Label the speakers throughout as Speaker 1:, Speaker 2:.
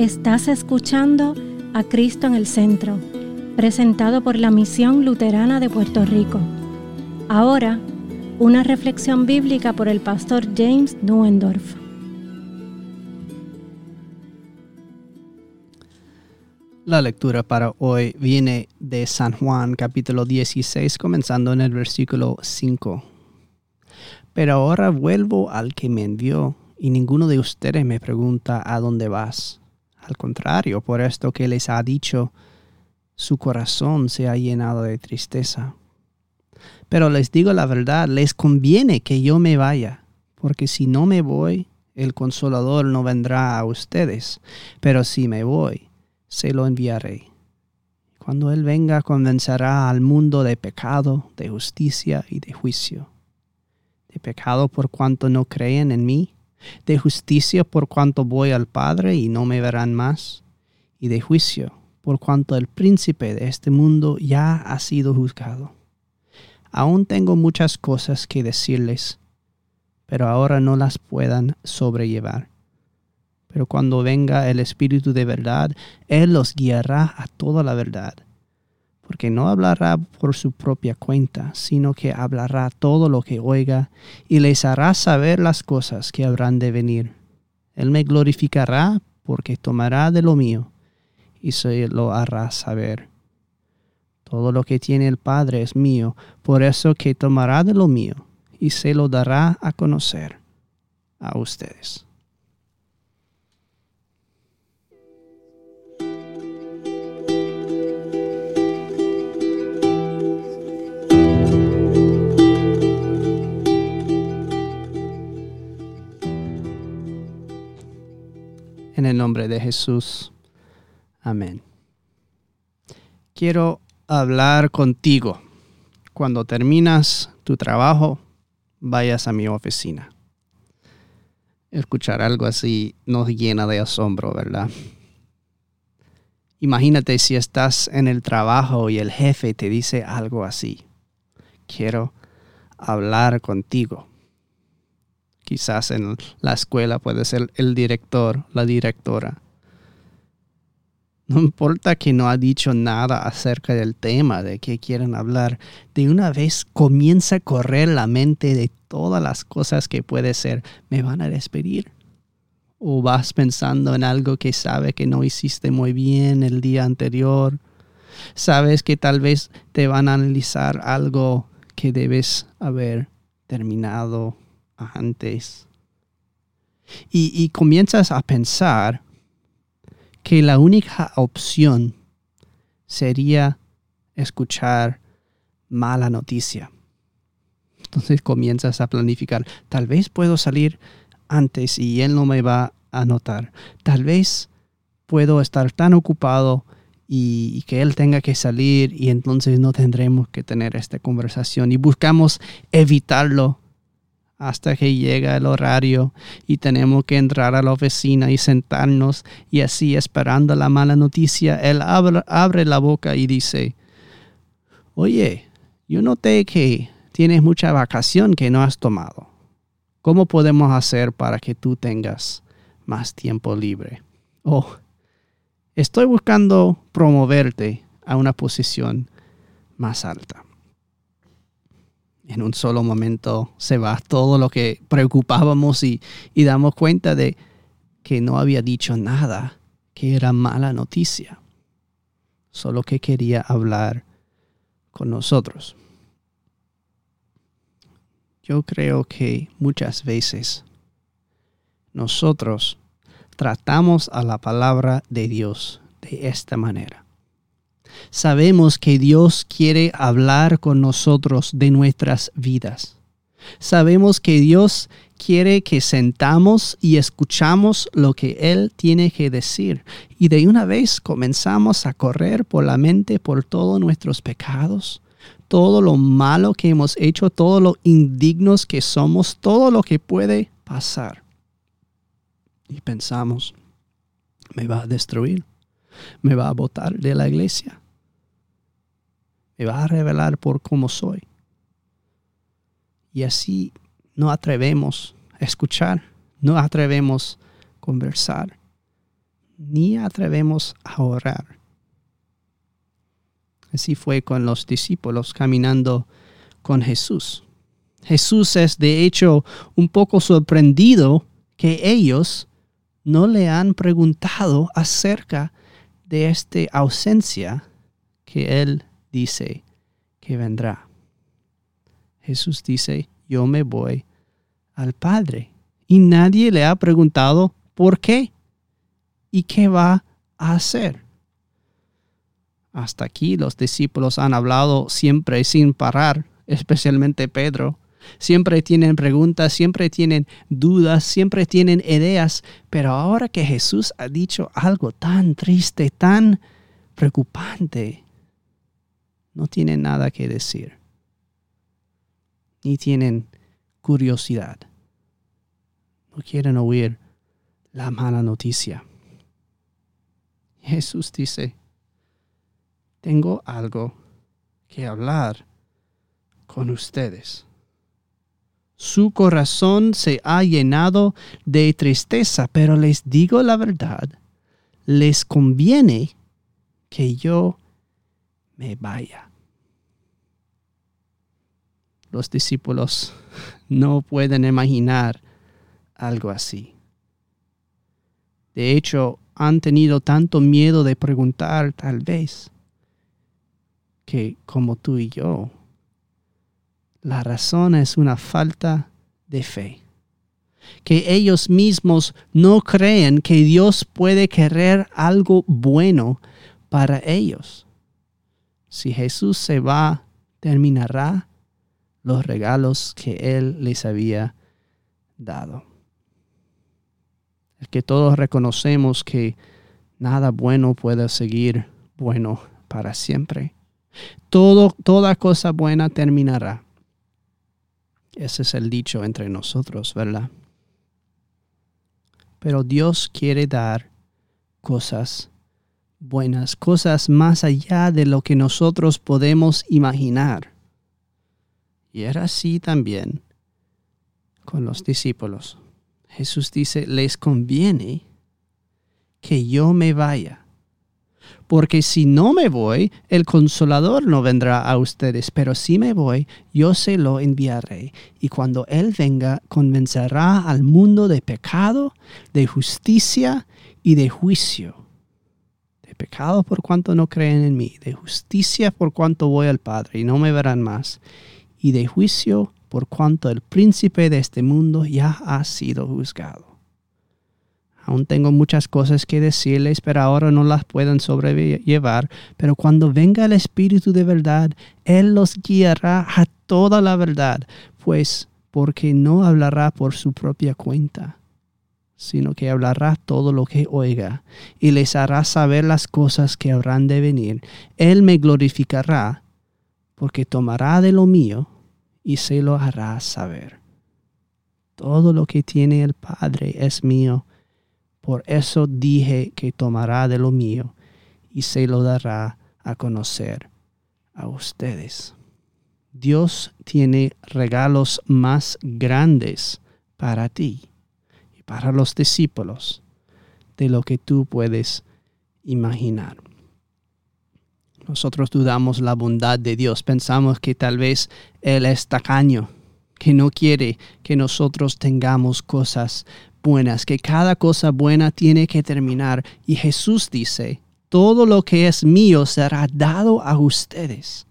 Speaker 1: Estás escuchando a Cristo en el Centro, presentado por la Misión Luterana de Puerto Rico. Ahora, una reflexión bíblica por el pastor James Nuendorf.
Speaker 2: La lectura para hoy viene de San Juan capítulo 16 comenzando en el versículo 5. Pero ahora vuelvo al que me envió y ninguno de ustedes me pregunta a dónde vas. Al contrario, por esto que les ha dicho, su corazón se ha llenado de tristeza. Pero les digo la verdad, les conviene que yo me vaya, porque si no me voy, el consolador no vendrá a ustedes, pero si me voy, se lo enviaré. Cuando Él venga, convencerá al mundo de pecado, de justicia y de juicio. De pecado por cuanto no creen en mí, de justicia por cuanto voy al Padre y no me verán más, y de juicio por cuanto el príncipe de este mundo ya ha sido juzgado. Aún tengo muchas cosas que decirles, pero ahora no las puedan sobrellevar. Pero cuando venga el Espíritu de verdad, Él los guiará a toda la verdad porque no hablará por su propia cuenta, sino que hablará todo lo que oiga y les hará saber las cosas que habrán de venir. Él me glorificará porque tomará de lo mío y se lo hará saber. Todo lo que tiene el Padre es mío, por eso que tomará de lo mío y se lo dará a conocer a ustedes. En el nombre de Jesús. Amén. Quiero hablar contigo. Cuando terminas tu trabajo, vayas a mi oficina. Escuchar algo así nos llena de asombro, ¿verdad? Imagínate si estás en el trabajo y el jefe te dice algo así. Quiero hablar contigo quizás en la escuela puede ser el director, la directora. No importa que no ha dicho nada acerca del tema de que quieren hablar, de una vez comienza a correr la mente de todas las cosas que puede ser. ¿Me van a despedir? ¿O vas pensando en algo que sabe que no hiciste muy bien el día anterior? Sabes que tal vez te van a analizar algo que debes haber terminado antes. Y, comienzas a pensar que la única opción sería escuchar mala noticia. Entonces comienzas a planificar, tal vez puedo salir antes y él no me va a notar. Tal vez puedo estar tan ocupado y, que él tenga que salir y entonces no tendremos que tener esta conversación y buscamos evitarlo hasta que llega el horario y tenemos que entrar a la oficina y sentarnos y así esperando la mala noticia, él abre, la boca y dice, oye, yo noté que tienes mucha vacación que no has tomado. ¿Cómo podemos hacer para que tú tengas más tiempo libre? Oh, estoy buscando promoverte a una posición más alta en un solo momento se va todo lo que preocupábamos y, y damos cuenta de que no había dicho nada, que era mala noticia, solo que quería hablar con nosotros. Yo creo que muchas veces nosotros tratamos a la palabra de Dios de esta manera. Sabemos que Dios quiere hablar con nosotros de nuestras vidas. Sabemos que Dios quiere que sentamos y escuchamos lo que Él tiene que decir. Y de una vez comenzamos a correr por la mente por todos nuestros pecados, todo lo malo que hemos hecho, todo lo indignos que somos, todo lo que puede pasar. Y pensamos, me va a destruir, me va a botar de la iglesia, me va a revelar por cómo soy. Y así no atrevemos a escuchar, no atrevemos a conversar, ni atrevemos a orar. Así fue con los discípulos caminando con Jesús. Jesús es de hecho un poco sorprendido que ellos no le han preguntado acerca de esta ausencia que Él dice que vendrá. Jesús dice, yo me voy al Padre. Y nadie le ha preguntado por qué y qué va a hacer. Hasta aquí los discípulos han hablado siempre sin parar, especialmente Pedro. Siempre tienen preguntas, siempre tienen dudas, siempre tienen ideas, pero ahora que Jesús ha dicho algo tan triste, tan preocupante, no tienen nada que decir, ni tienen curiosidad, no quieren oír la mala noticia. Jesús dice, tengo algo que hablar con ustedes. Su corazón se ha llenado de tristeza, pero les digo la verdad, les conviene que yo me vaya. Los discípulos no pueden imaginar algo así. De hecho, han tenido tanto miedo de preguntar tal vez que como tú y yo, la razón es una falta de fe. Que ellos mismos no creen que Dios puede querer algo bueno para ellos. Si Jesús se va, terminará los regalos que Él les había dado. Es que todos reconocemos que nada bueno puede seguir bueno para siempre. Todo, toda cosa buena terminará. Ese es el dicho entre nosotros, ¿verdad? Pero Dios quiere dar cosas buenas, cosas más allá de lo que nosotros podemos imaginar. Y era así también con los discípulos. Jesús dice, les conviene que yo me vaya porque si no me voy, el consolador no vendrá a ustedes, pero si me voy, yo se lo enviaré. Y cuando Él venga, convencerá al mundo de pecado, de justicia y de juicio. De pecado por cuanto no creen en mí, de justicia por cuanto voy al Padre y no me verán más, y de juicio por cuanto el príncipe de este mundo ya ha sido juzgado. Aún tengo muchas cosas que decirles, pero ahora no las pueden sobrellevar. Pero cuando venga el Espíritu de verdad, Él los guiará a toda la verdad, pues porque no hablará por su propia cuenta, sino que hablará todo lo que oiga, y les hará saber las cosas que habrán de venir. Él me glorificará, porque tomará de lo mío y se lo hará saber. Todo lo que tiene el Padre es mío por eso dije que tomará de lo mío y se lo dará a conocer a ustedes. Dios tiene regalos más grandes para ti y para los discípulos de lo que tú puedes imaginar. Nosotros dudamos la bondad de Dios, pensamos que tal vez Él es tacaño, que no quiere que nosotros tengamos cosas buenas, que cada cosa buena tiene que terminar. Y Jesús dice, todo lo que es mío será dado a ustedes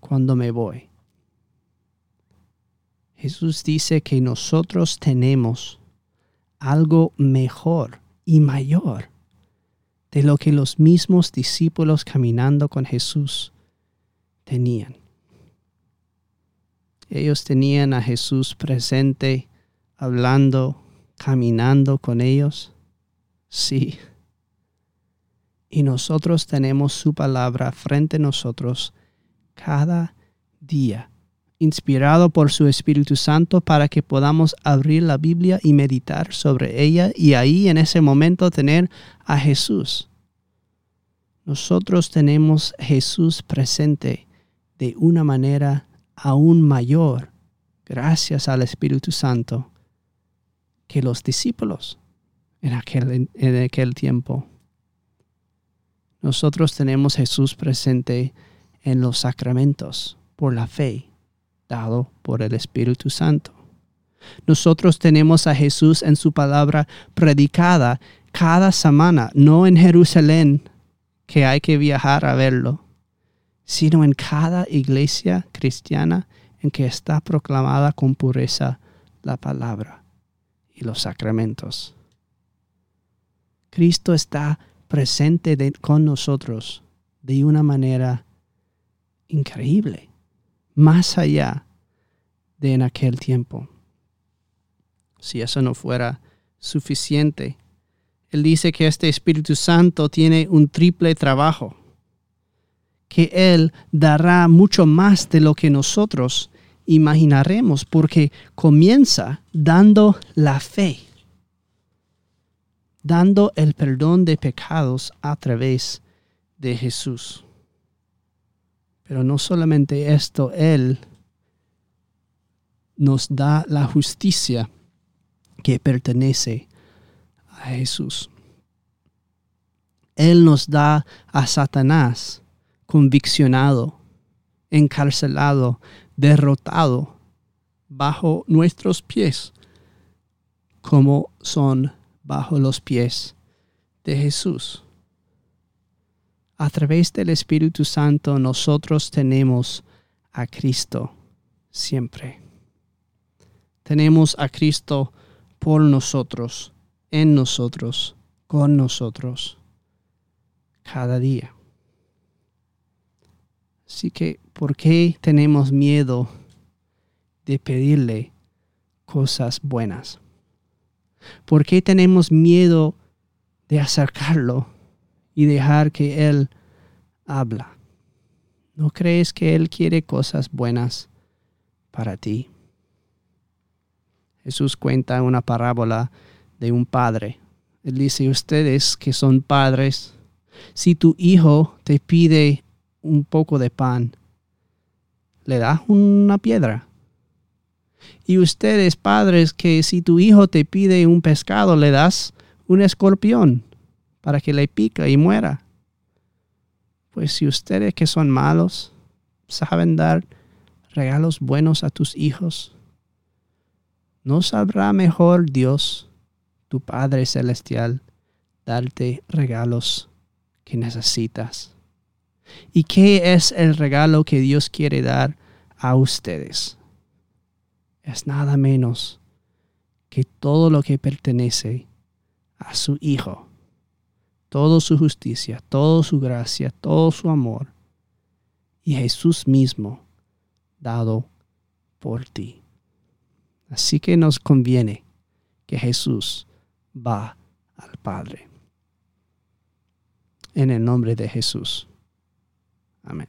Speaker 2: cuando me voy. Jesús dice que nosotros tenemos algo mejor y mayor de lo que los mismos discípulos caminando con Jesús tenían. Ellos tenían a Jesús presente, hablando, caminando con ellos? Sí. Y nosotros tenemos su palabra frente a nosotros cada día, inspirado por su Espíritu Santo para que podamos abrir la Biblia y meditar sobre ella y ahí en ese momento tener a Jesús. Nosotros tenemos Jesús presente de una manera aún mayor gracias al Espíritu Santo que los discípulos. en aquel, en aquel tiempo. Nosotros tenemos Jesús presente en los sacramentos por la fe, dado por el Espíritu Santo. Nosotros tenemos a Jesús en su palabra predicada cada semana, no en Jerusalén, que hay que viajar a verlo, sino en cada iglesia cristiana en que está proclamada con pureza la palabra y los sacramentos. Cristo está presente con nosotros de una manera increíble, más allá de en aquel tiempo. Si eso no fuera suficiente, Él dice que este Espíritu Santo tiene un triple trabajo, que Él dará mucho más de lo que nosotros imaginaremos, porque comienza dando la fe dando el perdón de pecados a través de Jesús. Pero no solamente esto, Él nos da la justicia que pertenece a Jesús. Él nos da a Satanás conviccionado, encarcelado, derrotado bajo nuestros pies, como son bajo los pies de Jesús. A través del Espíritu Santo nosotros tenemos a Cristo siempre. Tenemos a Cristo por nosotros, en nosotros, con nosotros, cada día. Así que, ¿por qué tenemos miedo de pedirle cosas buenas? ¿Por qué tenemos miedo de acercarlo y dejar que Él habla? ¿No crees que Él quiere cosas buenas para ti? Jesús cuenta una parábola de un padre. Él dice, ustedes que son padres, si tu hijo te pide un poco de pan, le das una piedra. Y ustedes, padres, que si tu hijo te pide un pescado, le das un escorpión para que le pica y muera. Pues si ustedes que son malos saben dar regalos buenos a tus hijos, ¿no sabrá mejor Dios, tu Padre Celestial, darte regalos que necesitas? ¿Y qué es el regalo que Dios quiere dar a ustedes? es nada menos que todo lo que pertenece a su Hijo, toda su justicia, toda su gracia, todo su amor, y Jesús mismo dado por ti. Así que nos conviene que Jesús va al Padre. En el nombre de Jesús. Amén.